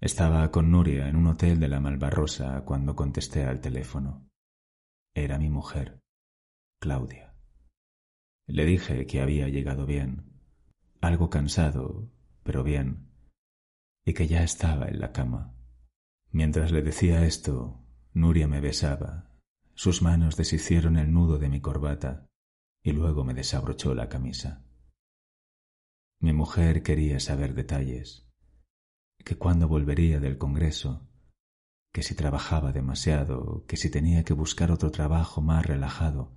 Estaba con Nuria en un hotel de la Malvarrosa cuando contesté al teléfono. Era mi mujer, Claudia. Le dije que había llegado bien, algo cansado, pero bien, y que ya estaba en la cama. Mientras le decía esto, Nuria me besaba. Sus manos deshicieron el nudo de mi corbata y luego me desabrochó la camisa. Mi mujer quería saber detalles que cuándo volvería del Congreso, que si trabajaba demasiado, que si tenía que buscar otro trabajo más relajado.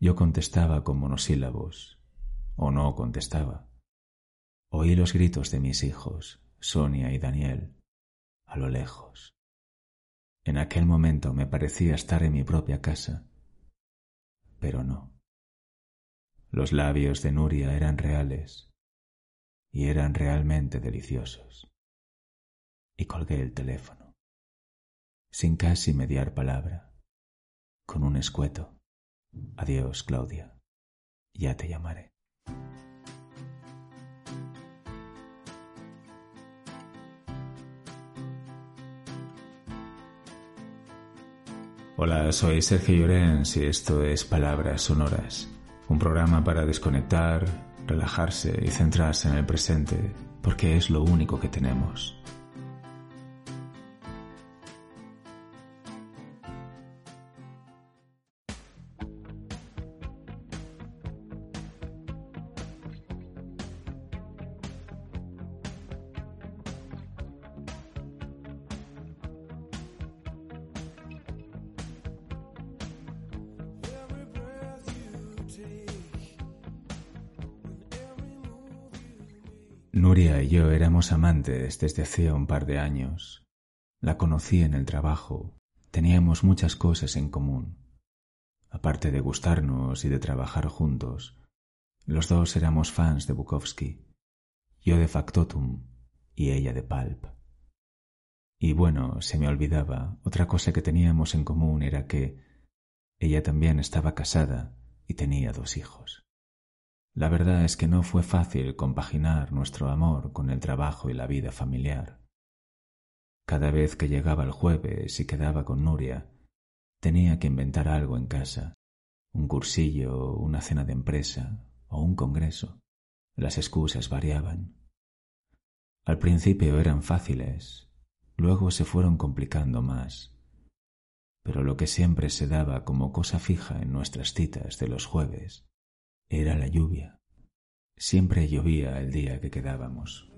Yo contestaba con monosílabos, o no contestaba. Oí los gritos de mis hijos, Sonia y Daniel, a lo lejos. En aquel momento me parecía estar en mi propia casa, pero no. Los labios de Nuria eran reales y eran realmente deliciosos y colgué el teléfono, sin casi mediar palabra, con un escueto. Adiós, Claudia. Ya te llamaré. Hola, soy Sergio Llorens y esto es Palabras Sonoras, un programa para desconectar, relajarse y centrarse en el presente, porque es lo único que tenemos. Amantes desde hacía un par de años. La conocí en el trabajo. Teníamos muchas cosas en común. Aparte de gustarnos y de trabajar juntos, los dos éramos fans de Bukowski. Yo de Factotum y ella de Pulp. Y bueno, se me olvidaba, otra cosa que teníamos en común era que ella también estaba casada y tenía dos hijos. La verdad es que no fue fácil compaginar nuestro amor con el trabajo y la vida familiar. Cada vez que llegaba el jueves y quedaba con Nuria, tenía que inventar algo en casa, un cursillo, una cena de empresa o un congreso. Las excusas variaban. Al principio eran fáciles, luego se fueron complicando más. Pero lo que siempre se daba como cosa fija en nuestras citas de los jueves era la lluvia. Siempre llovía el día que quedábamos.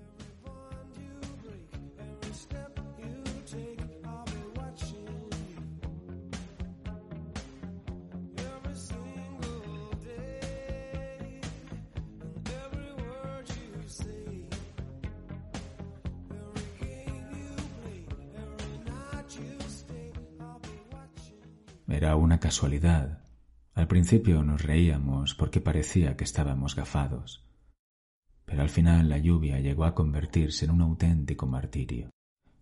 Era una casualidad al principio nos reíamos porque parecía que estábamos gafados, pero al final la lluvia llegó a convertirse en un auténtico martirio,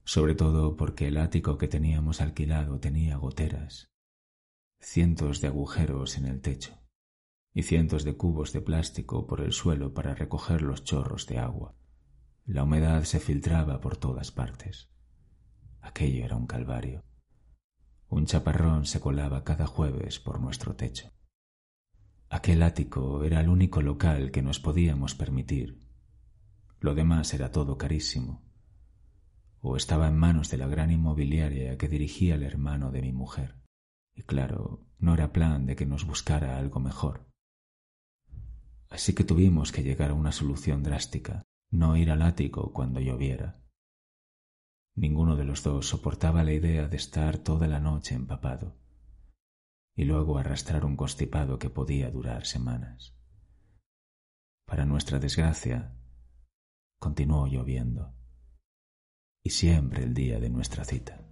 sobre todo porque el ático que teníamos alquilado tenía goteras, cientos de agujeros en el techo y cientos de cubos de plástico por el suelo para recoger los chorros de agua. La humedad se filtraba por todas partes. Aquello era un calvario. Un chaparrón se colaba cada jueves por nuestro techo. Aquel ático era el único local que nos podíamos permitir. Lo demás era todo carísimo. O estaba en manos de la gran inmobiliaria que dirigía el hermano de mi mujer. Y claro, no era plan de que nos buscara algo mejor. Así que tuvimos que llegar a una solución drástica, no ir al ático cuando lloviera. Ninguno de los dos soportaba la idea de estar toda la noche empapado y luego arrastrar un constipado que podía durar semanas. Para nuestra desgracia, continuó lloviendo. y siempre el día de nuestra cita.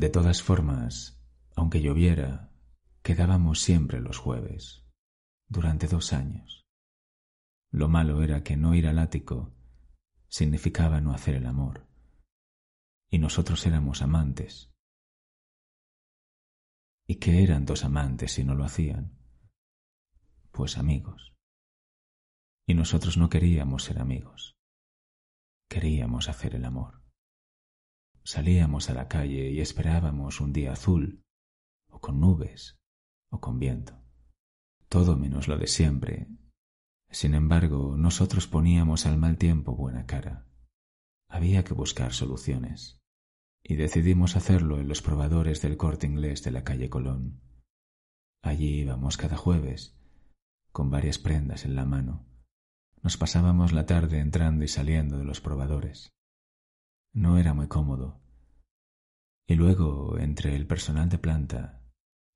De todas formas, aunque lloviera, quedábamos siempre los jueves, durante dos años. Lo malo era que no ir al ático significaba no hacer el amor, y nosotros éramos amantes. ¿Y qué eran dos amantes si no lo hacían? Pues amigos. Y nosotros no queríamos ser amigos, queríamos hacer el amor. Salíamos a la calle y esperábamos un día azul, o con nubes, o con viento. Todo menos lo de siempre. Sin embargo, nosotros poníamos al mal tiempo buena cara. Había que buscar soluciones. Y decidimos hacerlo en los probadores del corte inglés de la calle Colón. Allí íbamos cada jueves, con varias prendas en la mano. Nos pasábamos la tarde entrando y saliendo de los probadores. No era muy cómodo. Y luego, entre el personal de planta,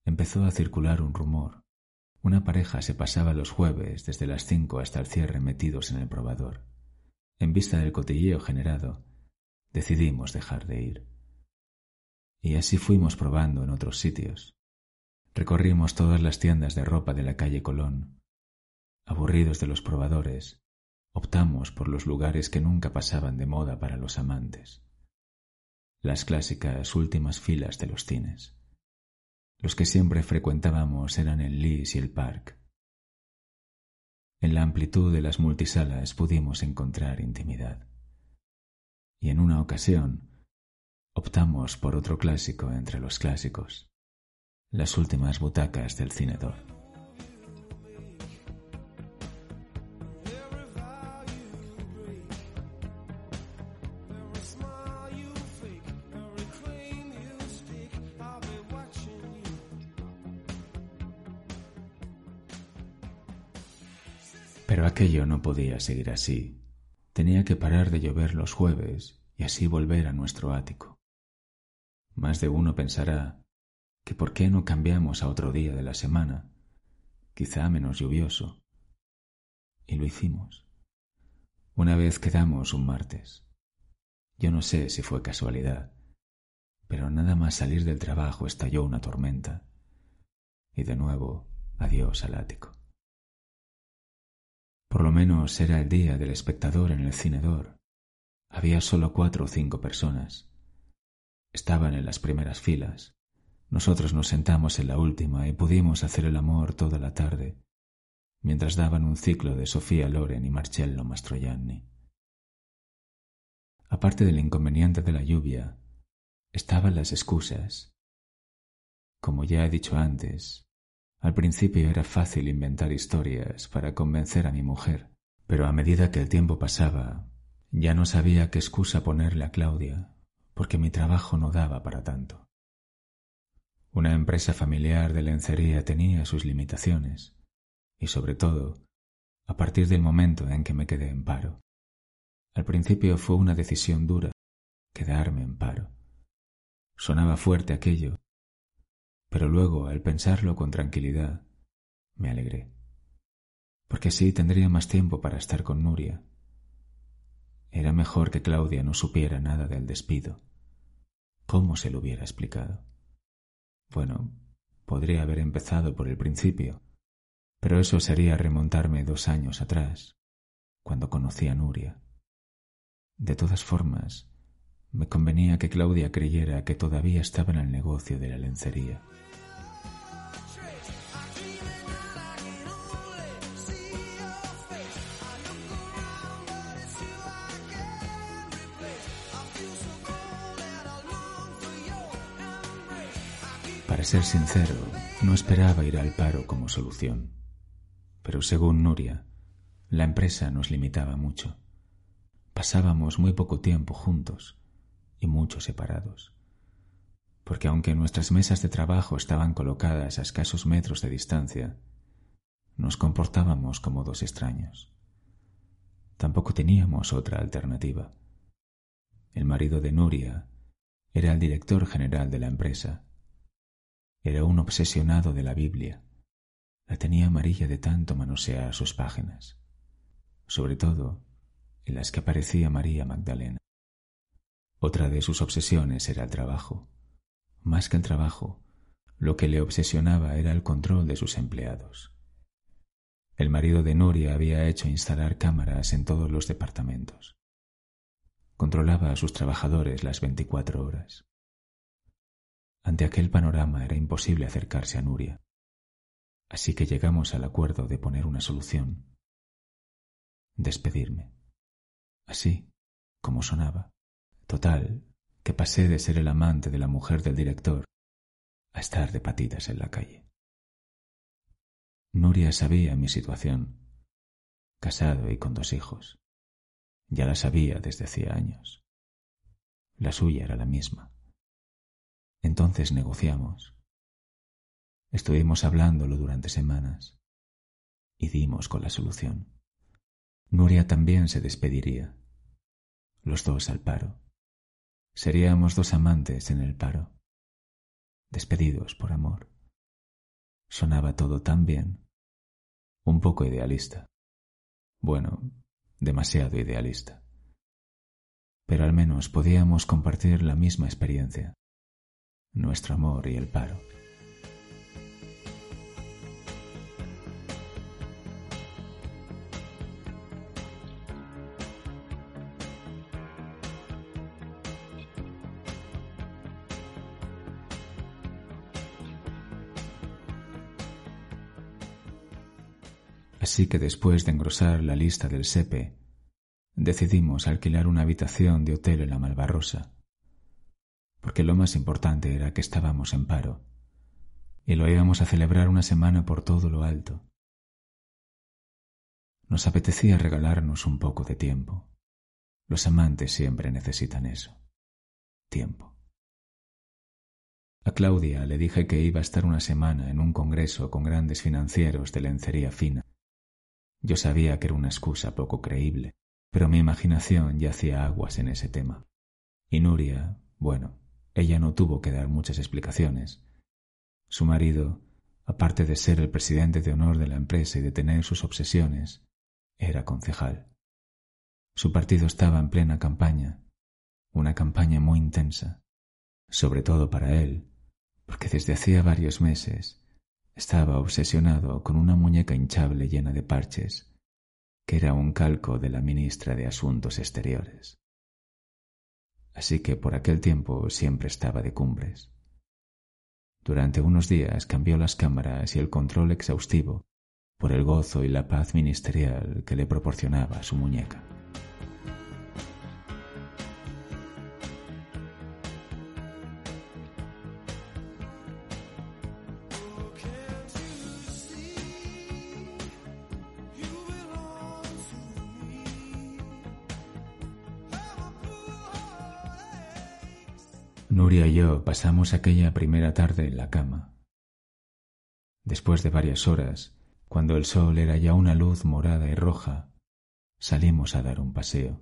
empezó a circular un rumor. Una pareja se pasaba los jueves desde las cinco hasta el cierre metidos en el probador. En vista del cotilleo generado, decidimos dejar de ir. Y así fuimos probando en otros sitios. Recorrimos todas las tiendas de ropa de la calle Colón. Aburridos de los probadores, optamos por los lugares que nunca pasaban de moda para los amantes. Las clásicas últimas filas de los cines. Los que siempre frecuentábamos eran el Lis y el Park. En la amplitud de las multisalas pudimos encontrar intimidad. Y en una ocasión optamos por otro clásico entre los clásicos, las últimas butacas del cinedor. Aquello no podía seguir así. Tenía que parar de llover los jueves y así volver a nuestro ático. Más de uno pensará que por qué no cambiamos a otro día de la semana, quizá menos lluvioso. Y lo hicimos. Una vez quedamos un martes. Yo no sé si fue casualidad, pero nada más salir del trabajo estalló una tormenta. Y de nuevo, adiós al ático. Por lo menos era el día del espectador en el cinedor. Había solo cuatro o cinco personas. Estaban en las primeras filas. Nosotros nos sentamos en la última y pudimos hacer el amor toda la tarde, mientras daban un ciclo de Sofía Loren y Marcello Mastroianni. Aparte del inconveniente de la lluvia, estaban las excusas. Como ya he dicho antes, al principio era fácil inventar historias para convencer a mi mujer, pero a medida que el tiempo pasaba, ya no sabía qué excusa ponerle a Claudia, porque mi trabajo no daba para tanto. Una empresa familiar de lencería tenía sus limitaciones, y sobre todo, a partir del momento en que me quedé en paro. Al principio fue una decisión dura, quedarme en paro. Sonaba fuerte aquello, pero luego, al pensarlo con tranquilidad, me alegré, porque así tendría más tiempo para estar con Nuria. Era mejor que Claudia no supiera nada del despido. ¿Cómo se lo hubiera explicado? Bueno, podría haber empezado por el principio, pero eso sería remontarme dos años atrás, cuando conocí a Nuria. De todas formas, me convenía que Claudia creyera que todavía estaba en el negocio de la lencería. Ser sincero, no esperaba ir al paro como solución. Pero según Nuria, la empresa nos limitaba mucho. Pasábamos muy poco tiempo juntos y mucho separados. Porque aunque nuestras mesas de trabajo estaban colocadas a escasos metros de distancia, nos comportábamos como dos extraños. Tampoco teníamos otra alternativa. El marido de Nuria Era el director general de la empresa. Era un obsesionado de la Biblia. La tenía amarilla de tanto manosear sus páginas, sobre todo en las que aparecía María Magdalena. Otra de sus obsesiones era el trabajo. Más que el trabajo, lo que le obsesionaba era el control de sus empleados. El marido de Nuria había hecho instalar cámaras en todos los departamentos. Controlaba a sus trabajadores las veinticuatro horas. Ante aquel panorama era imposible acercarse a Nuria, así que llegamos al acuerdo de poner una solución. Despedirme. Así, como sonaba. Total, que pasé de ser el amante de la mujer del director a estar de patitas en la calle. Nuria sabía mi situación, casado y con dos hijos. Ya la sabía desde hacía años. La suya era la misma. Entonces negociamos. Estuvimos hablándolo durante semanas y dimos con la solución. Nuria también se despediría. Los dos al paro. Seríamos dos amantes en el paro. Despedidos por amor. Sonaba todo tan bien un poco idealista. Bueno, demasiado idealista. Pero al menos podíamos compartir la misma experiencia, nuestro amor y el paro. Así que después de engrosar la lista del SEPE, decidimos alquilar una habitación de hotel en la Malvarrosa, porque lo más importante era que estábamos en paro y lo íbamos a celebrar una semana por todo lo alto. Nos apetecía regalarnos un poco de tiempo. Los amantes siempre necesitan eso. Tiempo. A Claudia le dije que iba a estar una semana en un congreso con grandes financieros de lencería fina yo sabía que era una excusa poco creíble, pero mi imaginación ya hacía aguas en ese tema. Y Nuria, bueno, ella no tuvo que dar muchas explicaciones. Su marido, aparte de ser el presidente de honor de la empresa y de tener sus obsesiones, era concejal. Su partido estaba en plena campaña, una campaña muy intensa, sobre todo para él, porque desde hacía varios meses estaba obsesionado con una muñeca hinchable llena de parches, que era un calco de la ministra de Asuntos Exteriores. Así que por aquel tiempo siempre estaba de cumbres. Durante unos días cambió las cámaras y el control exhaustivo por el gozo y la paz ministerial que le proporcionaba su muñeca. Pasamos aquella primera tarde en la cama. Después de varias horas, cuando el sol era ya una luz morada y roja, salimos a dar un paseo.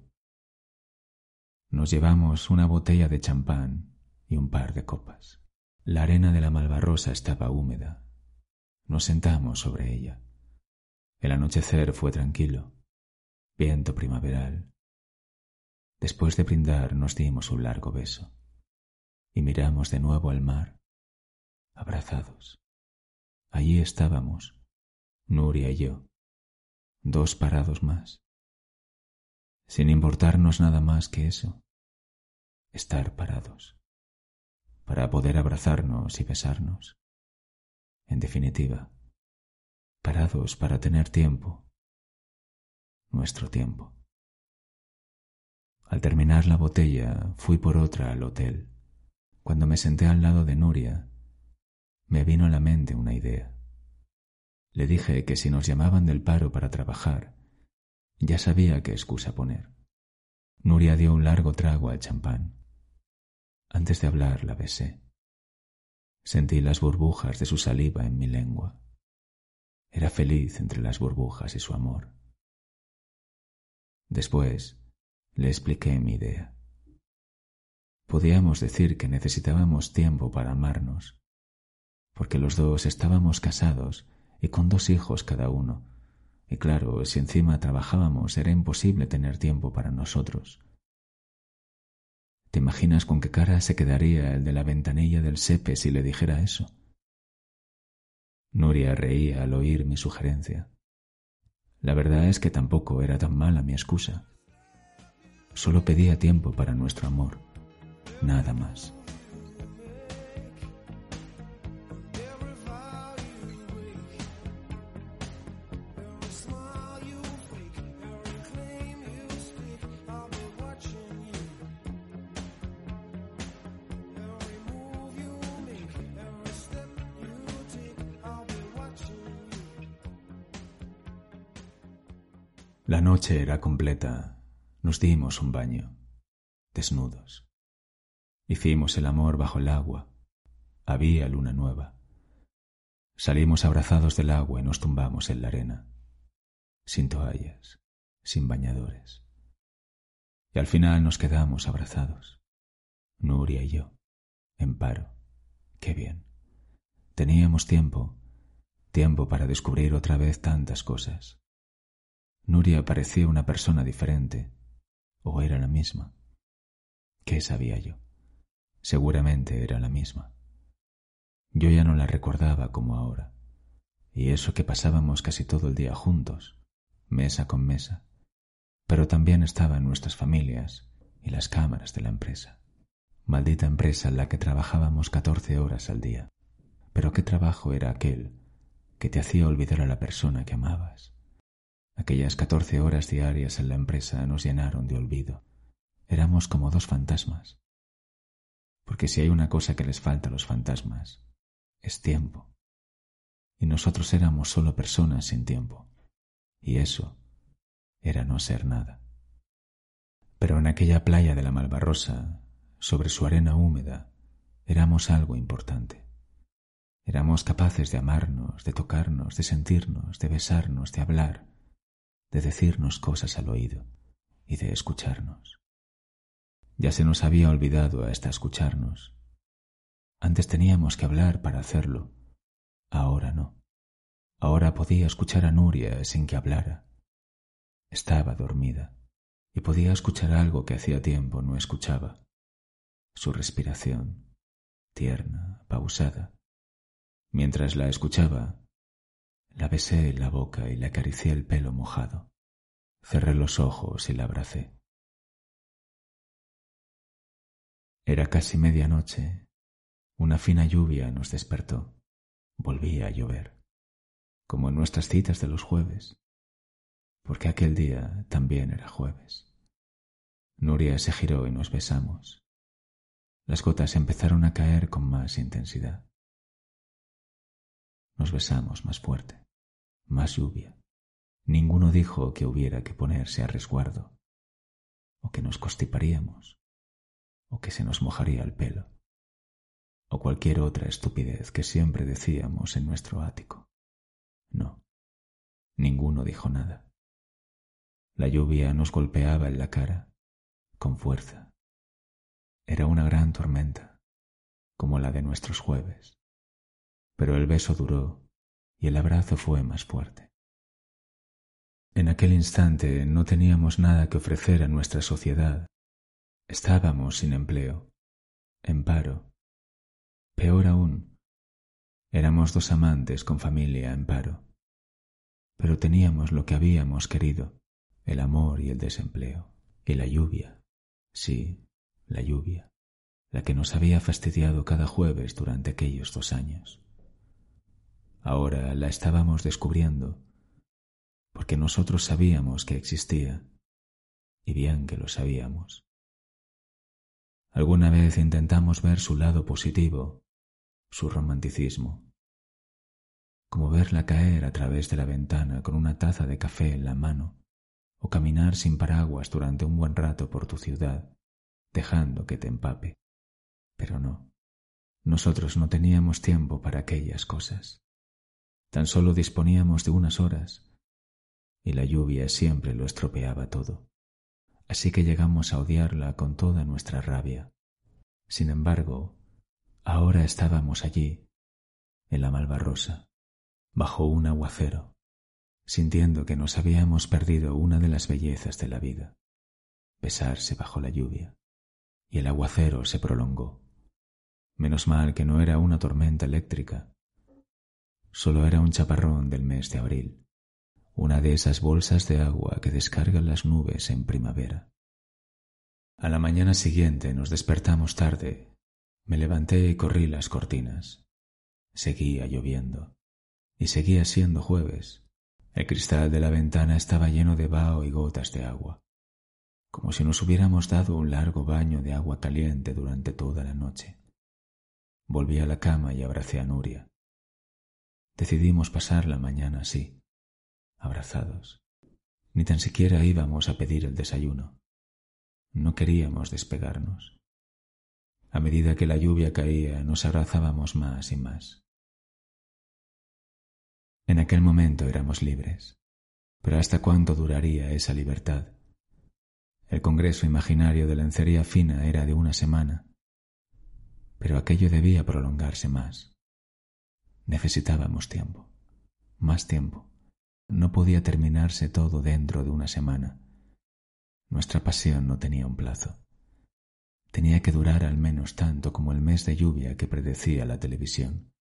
Nos llevamos una botella de champán y un par de copas. La arena de la Malvarrosa estaba húmeda. Nos sentamos sobre ella. El anochecer fue tranquilo, viento primaveral. Después de brindar nos dimos un largo beso y miramos de nuevo al mar, abrazados. Allí estábamos, Nuria y yo, dos parados más, sin importarnos nada más que eso, estar parados, para poder abrazarnos y besarnos. En definitiva, parados para tener tiempo, nuestro tiempo. Al terminar la botella fui por otra al hotel cuando me senté al lado de Nuria, me vino a la mente una idea. Le dije que si nos llamaban del paro para trabajar, ya sabía qué excusa poner. Nuria dio un largo trago al champán. Antes de hablar la besé. Sentí las burbujas de su saliva en mi lengua. Era feliz entre las burbujas y su amor. Después le expliqué mi idea. Podíamos decir que necesitábamos tiempo para amarnos, porque los dos estábamos casados y con dos hijos cada uno, y claro, si encima trabajábamos era imposible tener tiempo para nosotros. ¿Te imaginas con qué cara se quedaría el de la ventanilla del sepe si le dijera eso? Nuria reía al oír mi sugerencia. La verdad es que tampoco era tan mala mi excusa. Solo pedía tiempo para nuestro amor, nada más. La noche era completa. Nos dimos un baño, desnudos. Hicimos el amor bajo el agua. Había luna nueva. Salimos abrazados del agua y nos tumbamos en la arena, sin toallas, sin bañadores. Y al final nos quedamos abrazados, Nuria y yo, en paro. Qué bien. Teníamos tiempo, tiempo para descubrir otra vez tantas cosas. Nuria parecía una persona diferente, o era la misma. ¿Qué sabía yo? Seguramente era la misma. Yo ya no la recordaba como ahora, y eso que pasábamos casi todo el día juntos, mesa con mesa, pero también estaban nuestras familias y las cámaras de la empresa. Maldita empresa en la que trabajábamos catorce horas al día. Pero qué trabajo era aquel que te hacía olvidar a la persona que amabas Aquellas catorce horas diarias en la empresa nos llenaron de olvido. Éramos como dos fantasmas. Porque si hay una cosa que les falta a los fantasmas, es tiempo. Y nosotros éramos solo personas sin tiempo. Y eso era no ser nada. Pero en aquella playa de la Malvarrosa, sobre su arena húmeda, éramos algo importante. Éramos capaces de amarnos, de tocarnos, de sentirnos, de besarnos, de hablar, de decirnos cosas al oído y de escucharnos. Ya se nos había olvidado hasta escucharnos. Antes teníamos que hablar para hacerlo, ahora no. Ahora podía escuchar a Nuria sin que hablara. Estaba dormida y podía escuchar algo que hacía tiempo no escuchaba. Su respiración, tierna, pausada. Mientras la escuchaba, la besé en la boca y le acaricié el pelo mojado. Cerré los ojos y la abracé. Era casi medianoche. Una fina lluvia nos despertó. Volvía a llover, como en nuestras citas de los jueves, porque aquel día también era jueves. Nuria se giró y nos besamos. Las gotas empezaron a caer con más intensidad. Nos besamos más fuerte más lluvia. Ninguno dijo que hubiera que ponerse a resguardo, o que nos constiparíamos, o que se nos mojaría el pelo, o cualquier otra estupidez que siempre decíamos en nuestro ático. No, ninguno dijo nada. La lluvia nos golpeaba en la cara, con fuerza. Era una gran tormenta, como la de nuestros jueves. Pero el beso duró y el abrazo fue más fuerte. En aquel instante no teníamos nada que ofrecer a nuestra sociedad. Estábamos sin empleo, en paro. Peor aún, éramos dos amantes con familia en paro. Pero teníamos lo que habíamos querido, el amor y el desempleo, y la lluvia, sí, la lluvia, la que nos había fastidiado cada jueves durante aquellos dos años. Ahora la estábamos descubriendo, porque nosotros sabíamos que existía, y bien que lo sabíamos. Alguna vez intentamos ver su lado positivo, su romanticismo, como verla caer a través de la ventana con una taza de café en la mano, o caminar sin paraguas durante un buen rato por tu ciudad, dejando que te empape. Pero no, nosotros no teníamos tiempo para aquellas cosas. Tan solo disponíamos de unas horas y la lluvia siempre lo estropeaba todo. Así que llegamos a odiarla con toda nuestra rabia. Sin embargo, ahora estábamos allí, en la Malvarrosa, bajo un aguacero, sintiendo que nos habíamos perdido una de las bellezas de la vida, besarse bajo la lluvia, y el aguacero se prolongó. Menos mal que no era una tormenta eléctrica, solo era un chaparrón del mes de abril, una de esas bolsas de agua que descargan las nubes en primavera. A la mañana siguiente nos despertamos tarde. Me levanté y corrí las cortinas. Seguía lloviendo. Y seguía siendo jueves. El cristal de la ventana estaba lleno de vaho y gotas de agua, como si nos hubiéramos dado un largo baño de agua caliente durante toda la noche. Volví a la cama y abracé a Nuria. Decidimos pasar la mañana así, abrazados. Ni tan siquiera íbamos a pedir el desayuno. No queríamos despegarnos. A medida que la lluvia caía, nos abrazábamos más y más. En aquel momento éramos libres. Pero ¿hasta cuánto duraría esa libertad? El congreso imaginario de lencería fina era de una semana, pero aquello debía prolongarse más. Necesitábamos tiempo, más tiempo. No podía terminarse todo dentro de una semana. Nuestra pasión no tenía un plazo. Tenía que durar al menos tanto como el mes de lluvia que predecía la televisión.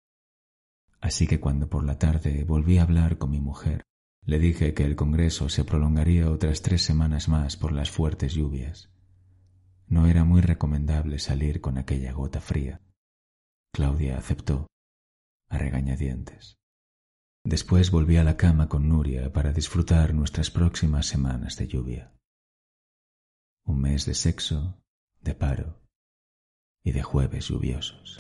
Así que cuando por la tarde volví a hablar con mi mujer, le dije que el Congreso se prolongaría otras tres semanas más por las fuertes lluvias. No era muy recomendable salir con aquella gota fría. Claudia aceptó, a regañadientes. Después volví a la cama con Nuria para disfrutar nuestras próximas semanas de lluvia. Un mes de sexo, de paro y de jueves lluviosos.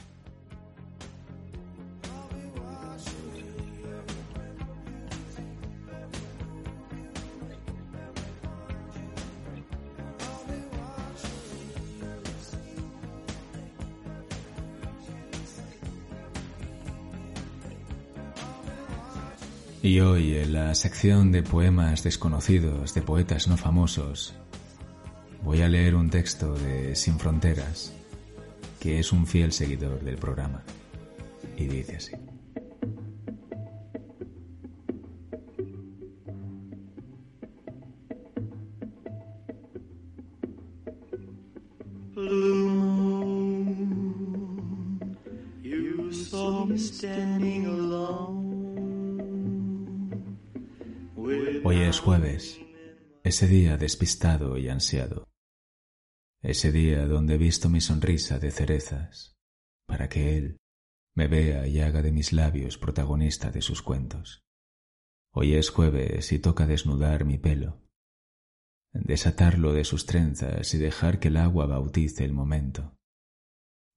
Y hoy, en la sección de poemas desconocidos de poetas no famosos, voy a leer un texto de Sin Fronteras, que es un fiel seguidor del programa, y dice así. Ese día despistado y ansiado, ese día donde he visto mi sonrisa de cerezas, para que él me vea y haga de mis labios protagonista de sus cuentos. Hoy es jueves y toca desnudar mi pelo, desatarlo de sus trenzas y dejar que el agua bautice el momento,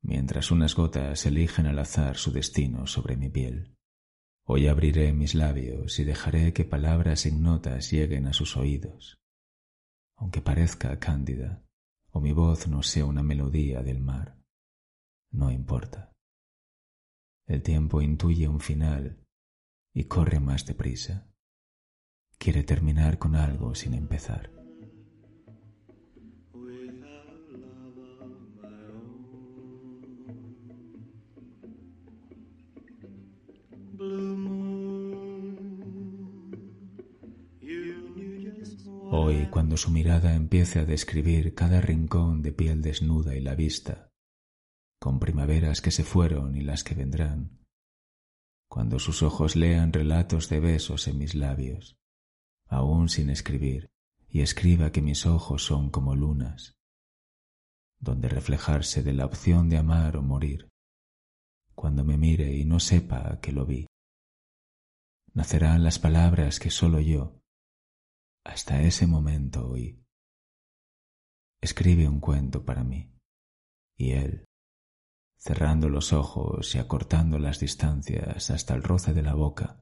mientras unas gotas eligen al azar su destino sobre mi piel. Hoy abriré mis labios y dejaré que palabras ignotas lleguen a sus oídos, aunque parezca cándida o mi voz no sea una melodía del mar. No importa. El tiempo intuye un final y corre más deprisa. Quiere terminar con algo sin empezar. Hoy, cuando su mirada empiece a describir cada rincón de piel desnuda y la vista, con primaveras que se fueron y las que vendrán, cuando sus ojos lean relatos de besos en mis labios, aún sin escribir, y escriba que mis ojos son como lunas, donde reflejarse de la opción de amar o morir, cuando me mire y no sepa que lo vi. Nacerán las palabras que solo yo, hasta ese momento oí. Escribe un cuento para mí. Y él, cerrando los ojos y acortando las distancias hasta el roce de la boca,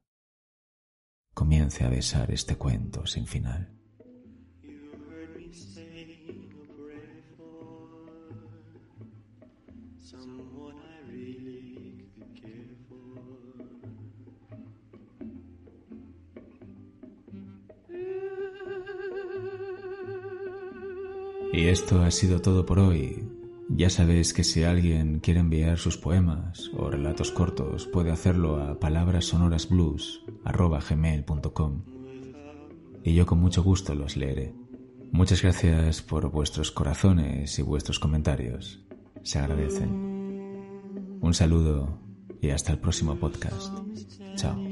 comience a besar este cuento sin final. Esto ha sido todo por hoy. Ya sabéis que si alguien quiere enviar sus poemas o relatos cortos puede hacerlo a palabrasonorasblues.com y yo con mucho gusto los leeré. Muchas gracias por vuestros corazones y vuestros comentarios. Se agradecen. Un saludo y hasta el próximo podcast. Chao.